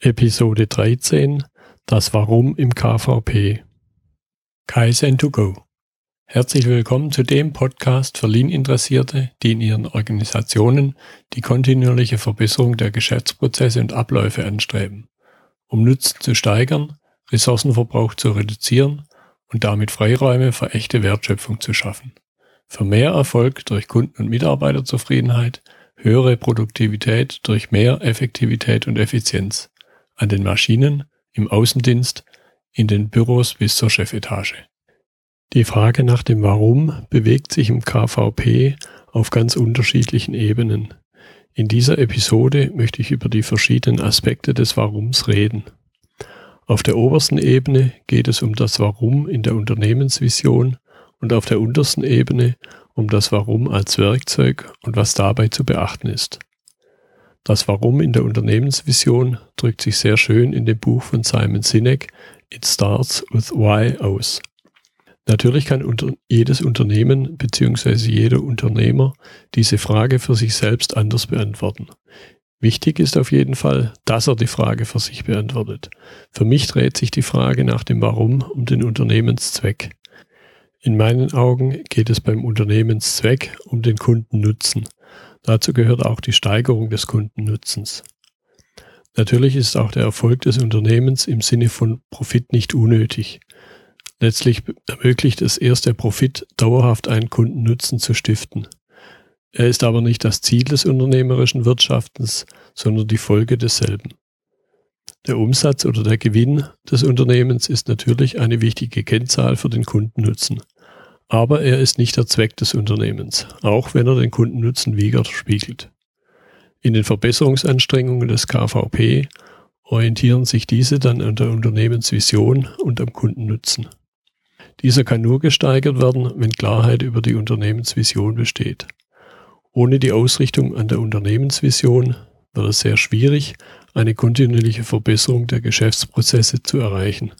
Episode 13 Das Warum im KVP Kaizen to go. Herzlich willkommen zu dem Podcast für Lean-Interessierte, die in ihren Organisationen die kontinuierliche Verbesserung der Geschäftsprozesse und Abläufe anstreben, um Nutzen zu steigern, Ressourcenverbrauch zu reduzieren und damit Freiräume für echte Wertschöpfung zu schaffen. Für mehr Erfolg durch Kunden- und Mitarbeiterzufriedenheit höhere Produktivität durch mehr Effektivität und Effizienz an den Maschinen, im Außendienst, in den Büros bis zur Chefetage. Die Frage nach dem Warum bewegt sich im KVP auf ganz unterschiedlichen Ebenen. In dieser Episode möchte ich über die verschiedenen Aspekte des Warums reden. Auf der obersten Ebene geht es um das Warum in der Unternehmensvision und auf der untersten Ebene um das Warum als Werkzeug und was dabei zu beachten ist. Das Warum in der Unternehmensvision drückt sich sehr schön in dem Buch von Simon Sinek It Starts with Why aus. Natürlich kann unter jedes Unternehmen bzw. jeder Unternehmer diese Frage für sich selbst anders beantworten. Wichtig ist auf jeden Fall, dass er die Frage für sich beantwortet. Für mich dreht sich die Frage nach dem Warum um den Unternehmenszweck. In meinen Augen geht es beim Unternehmenszweck um den Kundennutzen. Dazu gehört auch die Steigerung des Kundennutzens. Natürlich ist auch der Erfolg des Unternehmens im Sinne von Profit nicht unnötig. Letztlich ermöglicht es erst der Profit, dauerhaft einen Kundennutzen zu stiften. Er ist aber nicht das Ziel des unternehmerischen Wirtschaftens, sondern die Folge desselben. Der Umsatz oder der Gewinn des Unternehmens ist natürlich eine wichtige Kennzahl für den Kundennutzen. Aber er ist nicht der Zweck des Unternehmens, auch wenn er den Kundennutzen widerspiegelt. In den Verbesserungsanstrengungen des KVP orientieren sich diese dann an der Unternehmensvision und am Kundennutzen. Dieser kann nur gesteigert werden, wenn Klarheit über die Unternehmensvision besteht. Ohne die Ausrichtung an der Unternehmensvision wird es sehr schwierig, eine kontinuierliche Verbesserung der Geschäftsprozesse zu erreichen.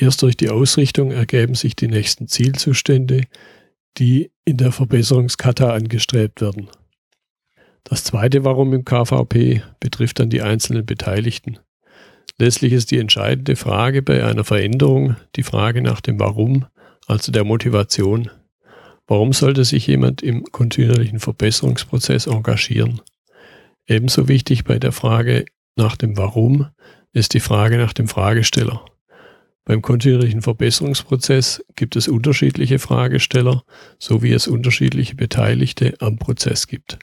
Erst durch die Ausrichtung ergeben sich die nächsten Zielzustände, die in der Verbesserungskata angestrebt werden. Das zweite Warum im KVP betrifft dann die einzelnen Beteiligten. Letztlich ist die entscheidende Frage bei einer Veränderung die Frage nach dem Warum, also der Motivation. Warum sollte sich jemand im kontinuierlichen Verbesserungsprozess engagieren? Ebenso wichtig bei der Frage nach dem Warum ist die Frage nach dem Fragesteller. Beim kontinuierlichen Verbesserungsprozess gibt es unterschiedliche Fragesteller, so wie es unterschiedliche Beteiligte am Prozess gibt.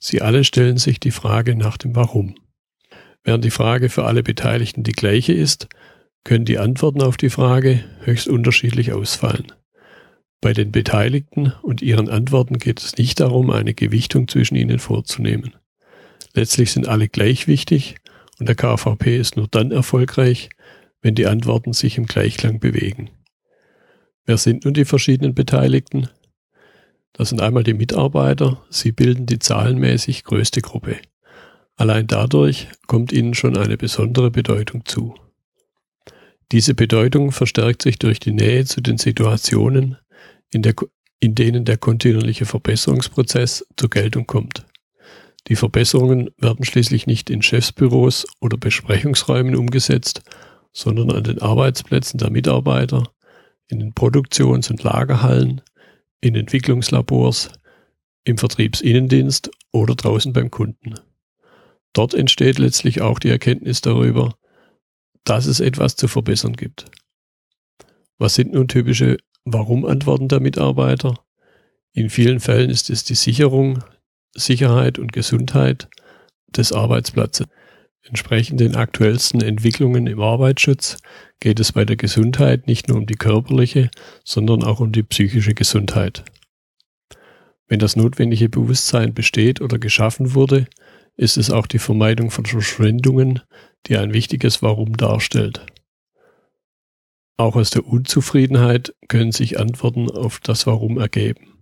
Sie alle stellen sich die Frage nach dem Warum. Während die Frage für alle Beteiligten die gleiche ist, können die Antworten auf die Frage höchst unterschiedlich ausfallen. Bei den Beteiligten und ihren Antworten geht es nicht darum, eine Gewichtung zwischen ihnen vorzunehmen. Letztlich sind alle gleich wichtig und der KVP ist nur dann erfolgreich, wenn die Antworten sich im Gleichklang bewegen. Wer sind nun die verschiedenen Beteiligten? Das sind einmal die Mitarbeiter, sie bilden die zahlenmäßig größte Gruppe. Allein dadurch kommt ihnen schon eine besondere Bedeutung zu. Diese Bedeutung verstärkt sich durch die Nähe zu den Situationen, in, der, in denen der kontinuierliche Verbesserungsprozess zur Geltung kommt. Die Verbesserungen werden schließlich nicht in Chefsbüros oder Besprechungsräumen umgesetzt, sondern an den Arbeitsplätzen der Mitarbeiter, in den Produktions- und Lagerhallen, in Entwicklungslabors, im Vertriebsinnendienst oder draußen beim Kunden. Dort entsteht letztlich auch die Erkenntnis darüber, dass es etwas zu verbessern gibt. Was sind nun typische Warum-Antworten der Mitarbeiter? In vielen Fällen ist es die Sicherung, Sicherheit und Gesundheit des Arbeitsplatzes. Entsprechend den aktuellsten Entwicklungen im Arbeitsschutz geht es bei der Gesundheit nicht nur um die körperliche, sondern auch um die psychische Gesundheit. Wenn das notwendige Bewusstsein besteht oder geschaffen wurde, ist es auch die Vermeidung von Verschwendungen, die ein wichtiges Warum darstellt. Auch aus der Unzufriedenheit können sich Antworten auf das Warum ergeben.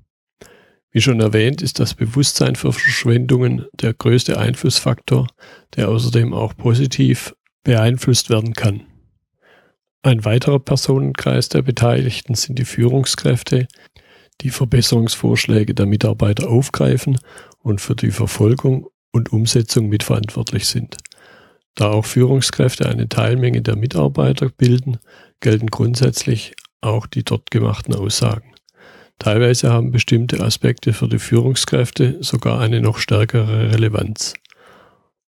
Wie schon erwähnt, ist das Bewusstsein für Verschwendungen der größte Einflussfaktor, der außerdem auch positiv beeinflusst werden kann. Ein weiterer Personenkreis der Beteiligten sind die Führungskräfte, die Verbesserungsvorschläge der Mitarbeiter aufgreifen und für die Verfolgung und Umsetzung mitverantwortlich sind. Da auch Führungskräfte eine Teilmenge der Mitarbeiter bilden, gelten grundsätzlich auch die dort gemachten Aussagen. Teilweise haben bestimmte Aspekte für die Führungskräfte sogar eine noch stärkere Relevanz.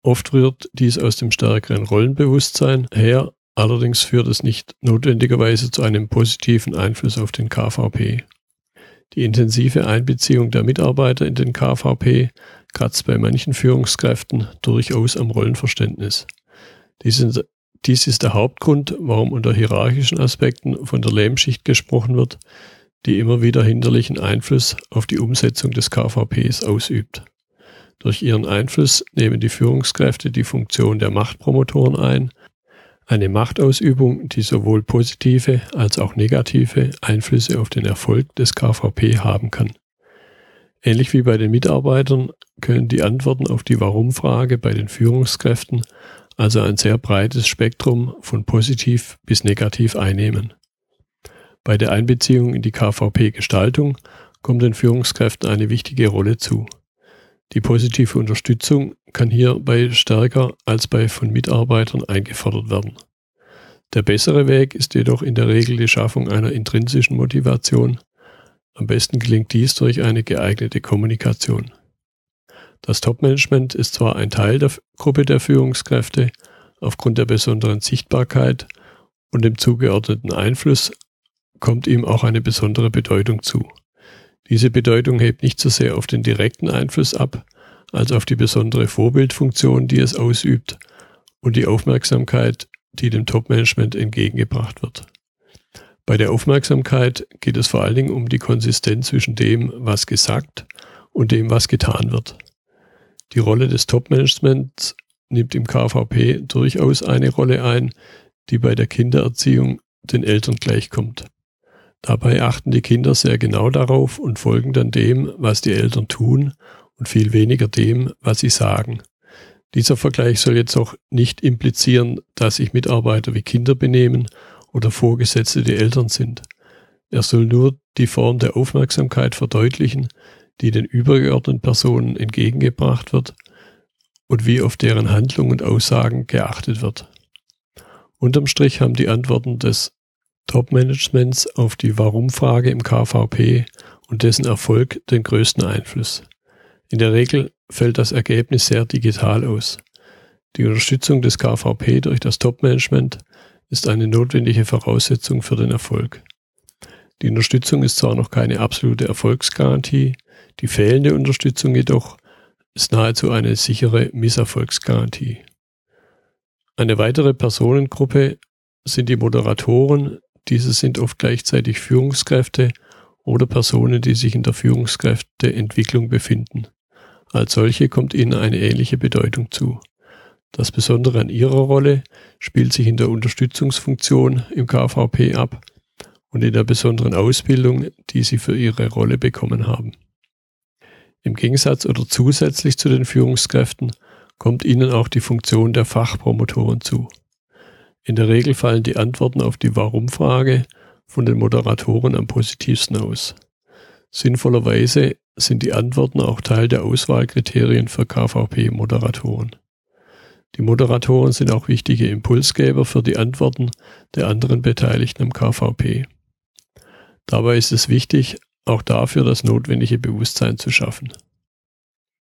Oft rührt dies aus dem stärkeren Rollenbewusstsein her, allerdings führt es nicht notwendigerweise zu einem positiven Einfluss auf den KVP. Die intensive Einbeziehung der Mitarbeiter in den KVP kratzt bei manchen Führungskräften durchaus am Rollenverständnis. Dies ist, dies ist der Hauptgrund, warum unter hierarchischen Aspekten von der Lehmschicht gesprochen wird, die immer wieder hinderlichen Einfluss auf die Umsetzung des KVPs ausübt. Durch ihren Einfluss nehmen die Führungskräfte die Funktion der Machtpromotoren ein, eine Machtausübung, die sowohl positive als auch negative Einflüsse auf den Erfolg des KVP haben kann. Ähnlich wie bei den Mitarbeitern können die Antworten auf die Warum-Frage bei den Führungskräften also ein sehr breites Spektrum von positiv bis negativ einnehmen. Bei der Einbeziehung in die KVP-Gestaltung kommt den Führungskräften eine wichtige Rolle zu. Die positive Unterstützung kann hierbei stärker als bei von Mitarbeitern eingefordert werden. Der bessere Weg ist jedoch in der Regel die Schaffung einer intrinsischen Motivation. Am besten gelingt dies durch eine geeignete Kommunikation. Das Topmanagement ist zwar ein Teil der Gruppe der Führungskräfte, aufgrund der besonderen Sichtbarkeit und dem zugeordneten Einfluss kommt ihm auch eine besondere Bedeutung zu. Diese Bedeutung hebt nicht so sehr auf den direkten Einfluss ab, als auf die besondere Vorbildfunktion, die es ausübt und die Aufmerksamkeit, die dem Topmanagement entgegengebracht wird. Bei der Aufmerksamkeit geht es vor allen Dingen um die Konsistenz zwischen dem, was gesagt und dem, was getan wird. Die Rolle des Topmanagements nimmt im KVP durchaus eine Rolle ein, die bei der Kindererziehung den Eltern gleichkommt. Dabei achten die Kinder sehr genau darauf und folgen dann dem, was die Eltern tun und viel weniger dem, was sie sagen. Dieser Vergleich soll jetzt auch nicht implizieren, dass sich Mitarbeiter wie Kinder benehmen oder Vorgesetzte die Eltern sind. Er soll nur die Form der Aufmerksamkeit verdeutlichen, die den übergeordneten Personen entgegengebracht wird und wie auf deren Handlungen und Aussagen geachtet wird. Unterm Strich haben die Antworten des Top-Managements auf die Warum-Frage im KVP und dessen Erfolg den größten Einfluss. In der Regel fällt das Ergebnis sehr digital aus. Die Unterstützung des KVP durch das Top-Management ist eine notwendige Voraussetzung für den Erfolg. Die Unterstützung ist zwar noch keine absolute Erfolgsgarantie, die fehlende Unterstützung jedoch ist nahezu eine sichere Misserfolgsgarantie. Eine weitere Personengruppe sind die Moderatoren, diese sind oft gleichzeitig Führungskräfte oder Personen, die sich in der Führungskräfteentwicklung befinden. Als solche kommt ihnen eine ähnliche Bedeutung zu. Das Besondere an ihrer Rolle spielt sich in der Unterstützungsfunktion im KVP ab und in der besonderen Ausbildung, die sie für ihre Rolle bekommen haben. Im Gegensatz oder zusätzlich zu den Führungskräften kommt ihnen auch die Funktion der Fachpromotoren zu. In der Regel fallen die Antworten auf die Warum-Frage von den Moderatoren am positivsten aus. Sinnvollerweise sind die Antworten auch Teil der Auswahlkriterien für KVP-Moderatoren. Die Moderatoren sind auch wichtige Impulsgeber für die Antworten der anderen Beteiligten am KVP. Dabei ist es wichtig, auch dafür das notwendige Bewusstsein zu schaffen.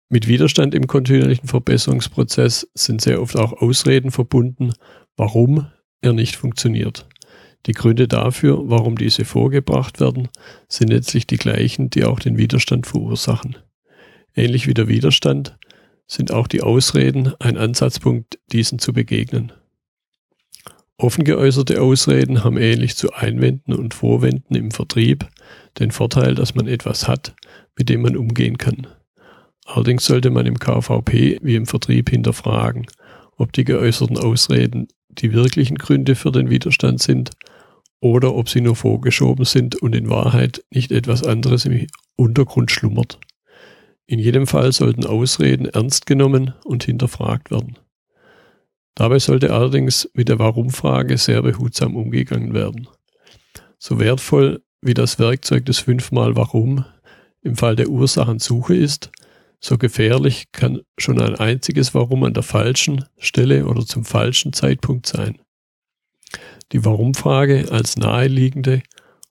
Mit Widerstand im kontinuierlichen Verbesserungsprozess sind sehr oft auch Ausreden verbunden, warum er nicht funktioniert. Die Gründe dafür, warum diese vorgebracht werden, sind letztlich die gleichen, die auch den Widerstand verursachen. Ähnlich wie der Widerstand sind auch die Ausreden ein Ansatzpunkt, diesen zu begegnen. Offen geäußerte Ausreden haben ähnlich zu Einwänden und Vorwänden im Vertrieb den Vorteil, dass man etwas hat, mit dem man umgehen kann. Allerdings sollte man im KVP wie im Vertrieb hinterfragen, ob die geäußerten Ausreden die wirklichen Gründe für den Widerstand sind oder ob sie nur vorgeschoben sind und in Wahrheit nicht etwas anderes im Untergrund schlummert. In jedem Fall sollten Ausreden ernst genommen und hinterfragt werden. Dabei sollte allerdings mit der Warum-Frage sehr behutsam umgegangen werden. So wertvoll wie das Werkzeug des fünfmal Warum im Fall der Ursachensuche ist, so gefährlich kann schon ein einziges Warum an der falschen Stelle oder zum falschen Zeitpunkt sein. Die Warum-Frage als naheliegende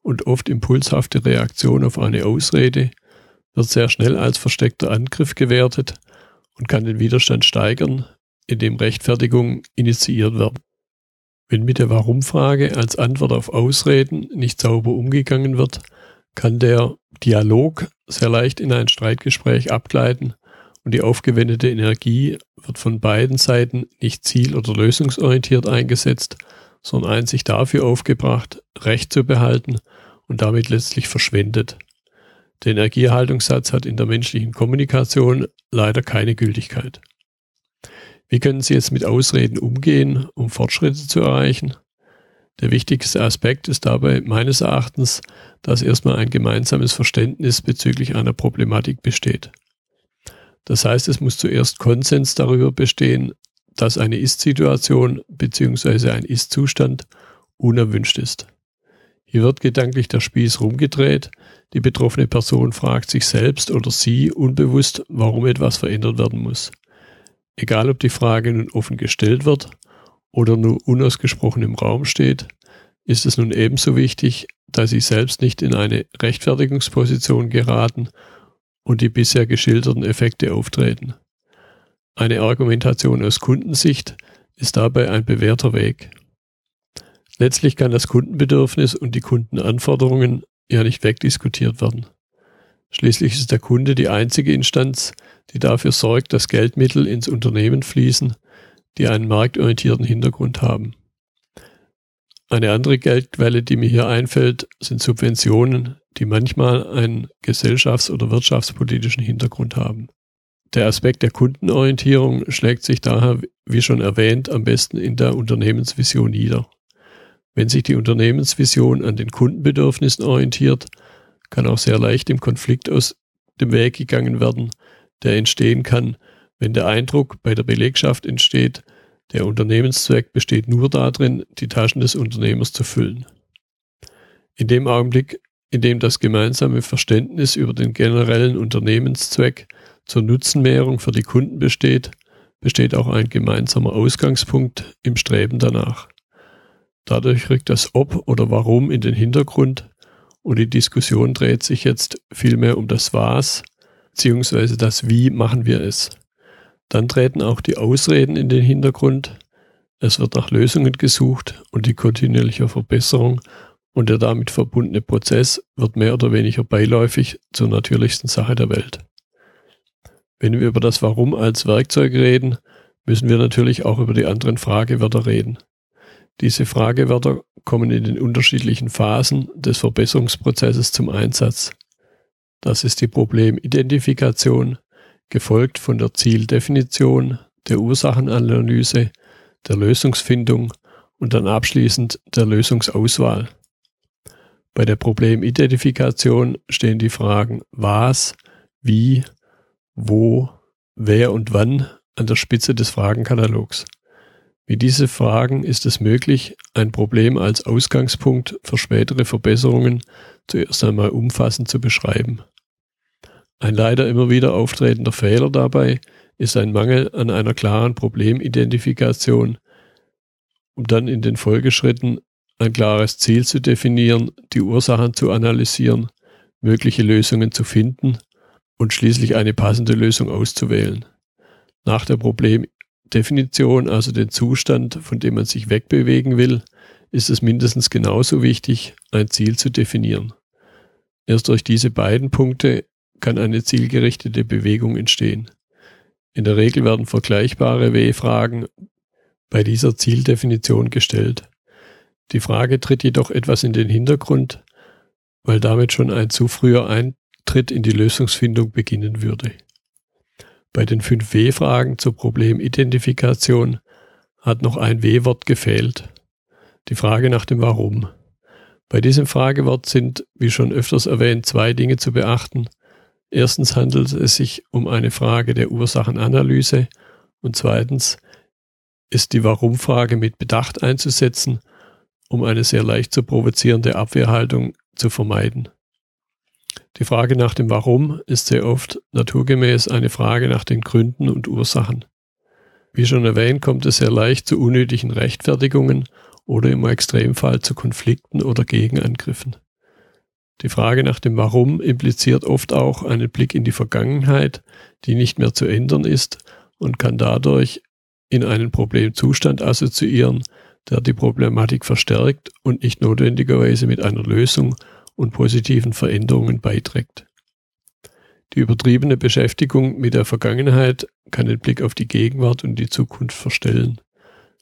und oft impulshafte Reaktion auf eine Ausrede wird sehr schnell als versteckter Angriff gewertet und kann den Widerstand steigern, indem Rechtfertigungen initiiert werden. Wenn mit der Warum-Frage als Antwort auf Ausreden nicht sauber umgegangen wird, kann der Dialog sehr leicht in ein Streitgespräch abgleiten und die aufgewendete Energie wird von beiden Seiten nicht ziel- oder lösungsorientiert eingesetzt, sondern einzig dafür aufgebracht, Recht zu behalten und damit letztlich verschwendet. Der Energieerhaltungssatz hat in der menschlichen Kommunikation leider keine Gültigkeit. Wie können Sie jetzt mit Ausreden umgehen, um Fortschritte zu erreichen? Der wichtigste Aspekt ist dabei meines Erachtens, dass erstmal ein gemeinsames Verständnis bezüglich einer Problematik besteht. Das heißt, es muss zuerst Konsens darüber bestehen, dass eine Ist-Situation bzw. ein Ist-Zustand unerwünscht ist. Hier wird gedanklich der Spieß rumgedreht, die betroffene Person fragt sich selbst oder sie unbewusst, warum etwas verändert werden muss. Egal ob die Frage nun offen gestellt wird oder nur unausgesprochen im Raum steht, ist es nun ebenso wichtig, dass Sie selbst nicht in eine Rechtfertigungsposition geraten und die bisher geschilderten Effekte auftreten. Eine Argumentation aus Kundensicht ist dabei ein bewährter Weg. Letztlich kann das Kundenbedürfnis und die Kundenanforderungen ja nicht wegdiskutiert werden. Schließlich ist der Kunde die einzige Instanz, die dafür sorgt, dass Geldmittel ins Unternehmen fließen, die einen marktorientierten Hintergrund haben. Eine andere Geldquelle, die mir hier einfällt, sind Subventionen, die manchmal einen gesellschafts- oder wirtschaftspolitischen Hintergrund haben. Der Aspekt der Kundenorientierung schlägt sich daher, wie schon erwähnt, am besten in der Unternehmensvision nieder. Wenn sich die Unternehmensvision an den Kundenbedürfnissen orientiert, kann auch sehr leicht im Konflikt aus dem Weg gegangen werden, der entstehen kann, wenn der Eindruck bei der Belegschaft entsteht, der Unternehmenszweck besteht nur darin, die Taschen des Unternehmers zu füllen. In dem Augenblick, in dem das gemeinsame Verständnis über den generellen Unternehmenszweck zur Nutzenmehrung für die Kunden besteht, besteht auch ein gemeinsamer Ausgangspunkt im Streben danach. Dadurch rückt das Ob oder Warum in den Hintergrund und die Diskussion dreht sich jetzt vielmehr um das Was beziehungsweise das Wie machen wir es. Dann treten auch die Ausreden in den Hintergrund. Es wird nach Lösungen gesucht und die kontinuierliche Verbesserung und der damit verbundene Prozess wird mehr oder weniger beiläufig zur natürlichsten Sache der Welt. Wenn wir über das Warum als Werkzeug reden, müssen wir natürlich auch über die anderen Fragewörter reden. Diese Fragewörter kommen in den unterschiedlichen Phasen des Verbesserungsprozesses zum Einsatz. Das ist die Problemidentifikation, gefolgt von der Zieldefinition, der Ursachenanalyse, der Lösungsfindung und dann abschließend der Lösungsauswahl. Bei der Problemidentifikation stehen die Fragen was, wie, wo, wer und wann an der Spitze des Fragenkatalogs. Mit diesen Fragen ist es möglich, ein Problem als Ausgangspunkt für spätere Verbesserungen zuerst einmal umfassend zu beschreiben. Ein leider immer wieder auftretender Fehler dabei ist ein Mangel an einer klaren Problemidentifikation, um dann in den Folgeschritten ein klares Ziel zu definieren, die Ursachen zu analysieren, mögliche Lösungen zu finden und schließlich eine passende Lösung auszuwählen. Nach der Problem Definition, also den Zustand, von dem man sich wegbewegen will, ist es mindestens genauso wichtig, ein Ziel zu definieren. Erst durch diese beiden Punkte kann eine zielgerichtete Bewegung entstehen. In der Regel werden vergleichbare W-Fragen bei dieser Zieldefinition gestellt. Die Frage tritt jedoch etwas in den Hintergrund, weil damit schon ein zu früher Eintritt in die Lösungsfindung beginnen würde. Bei den 5 W-Fragen zur Problemidentifikation hat noch ein W-Wort gefehlt. Die Frage nach dem Warum. Bei diesem Fragewort sind, wie schon öfters erwähnt, zwei Dinge zu beachten. Erstens handelt es sich um eine Frage der Ursachenanalyse und zweitens ist die Warum-Frage mit Bedacht einzusetzen, um eine sehr leicht zu provozierende Abwehrhaltung zu vermeiden. Die Frage nach dem Warum ist sehr oft naturgemäß eine Frage nach den Gründen und Ursachen. Wie schon erwähnt, kommt es sehr leicht zu unnötigen Rechtfertigungen oder im Extremfall zu Konflikten oder Gegenangriffen. Die Frage nach dem Warum impliziert oft auch einen Blick in die Vergangenheit, die nicht mehr zu ändern ist und kann dadurch in einen Problemzustand assoziieren, der die Problematik verstärkt und nicht notwendigerweise mit einer Lösung und positiven Veränderungen beiträgt. Die übertriebene Beschäftigung mit der Vergangenheit kann den Blick auf die Gegenwart und die Zukunft verstellen.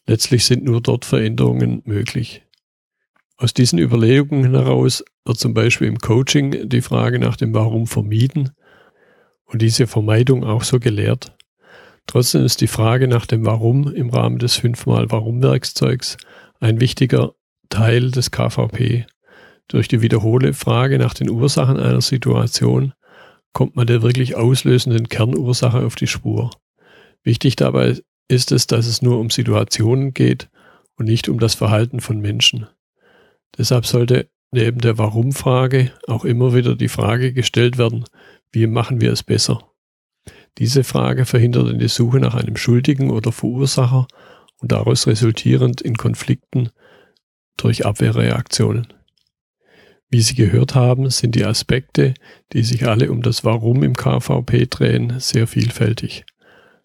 Letztlich sind nur dort Veränderungen möglich. Aus diesen Überlegungen heraus wird zum Beispiel im Coaching die Frage nach dem Warum vermieden und diese Vermeidung auch so gelehrt. Trotzdem ist die Frage nach dem Warum im Rahmen des fünfmal Warum-Werkzeugs ein wichtiger Teil des KVP. Durch die wiederholte Frage nach den Ursachen einer Situation kommt man der wirklich auslösenden Kernursache auf die Spur. Wichtig dabei ist es, dass es nur um Situationen geht und nicht um das Verhalten von Menschen. Deshalb sollte neben der Warum-Frage auch immer wieder die Frage gestellt werden, wie machen wir es besser? Diese Frage verhindert die Suche nach einem Schuldigen oder Verursacher und daraus resultierend in Konflikten durch Abwehrreaktionen. Wie Sie gehört haben, sind die Aspekte, die sich alle um das Warum im KVP drehen, sehr vielfältig.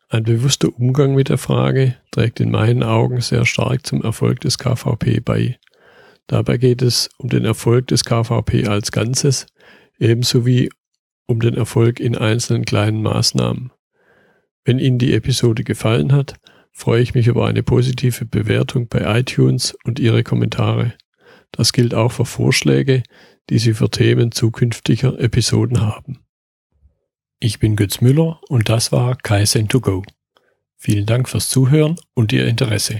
Ein bewusster Umgang mit der Frage trägt in meinen Augen sehr stark zum Erfolg des KVP bei. Dabei geht es um den Erfolg des KVP als Ganzes, ebenso wie um den Erfolg in einzelnen kleinen Maßnahmen. Wenn Ihnen die Episode gefallen hat, freue ich mich über eine positive Bewertung bei iTunes und Ihre Kommentare. Das gilt auch für Vorschläge, die Sie für Themen zukünftiger Episoden haben. Ich bin Götz Müller und das war Kaizen2Go. Vielen Dank fürs Zuhören und Ihr Interesse.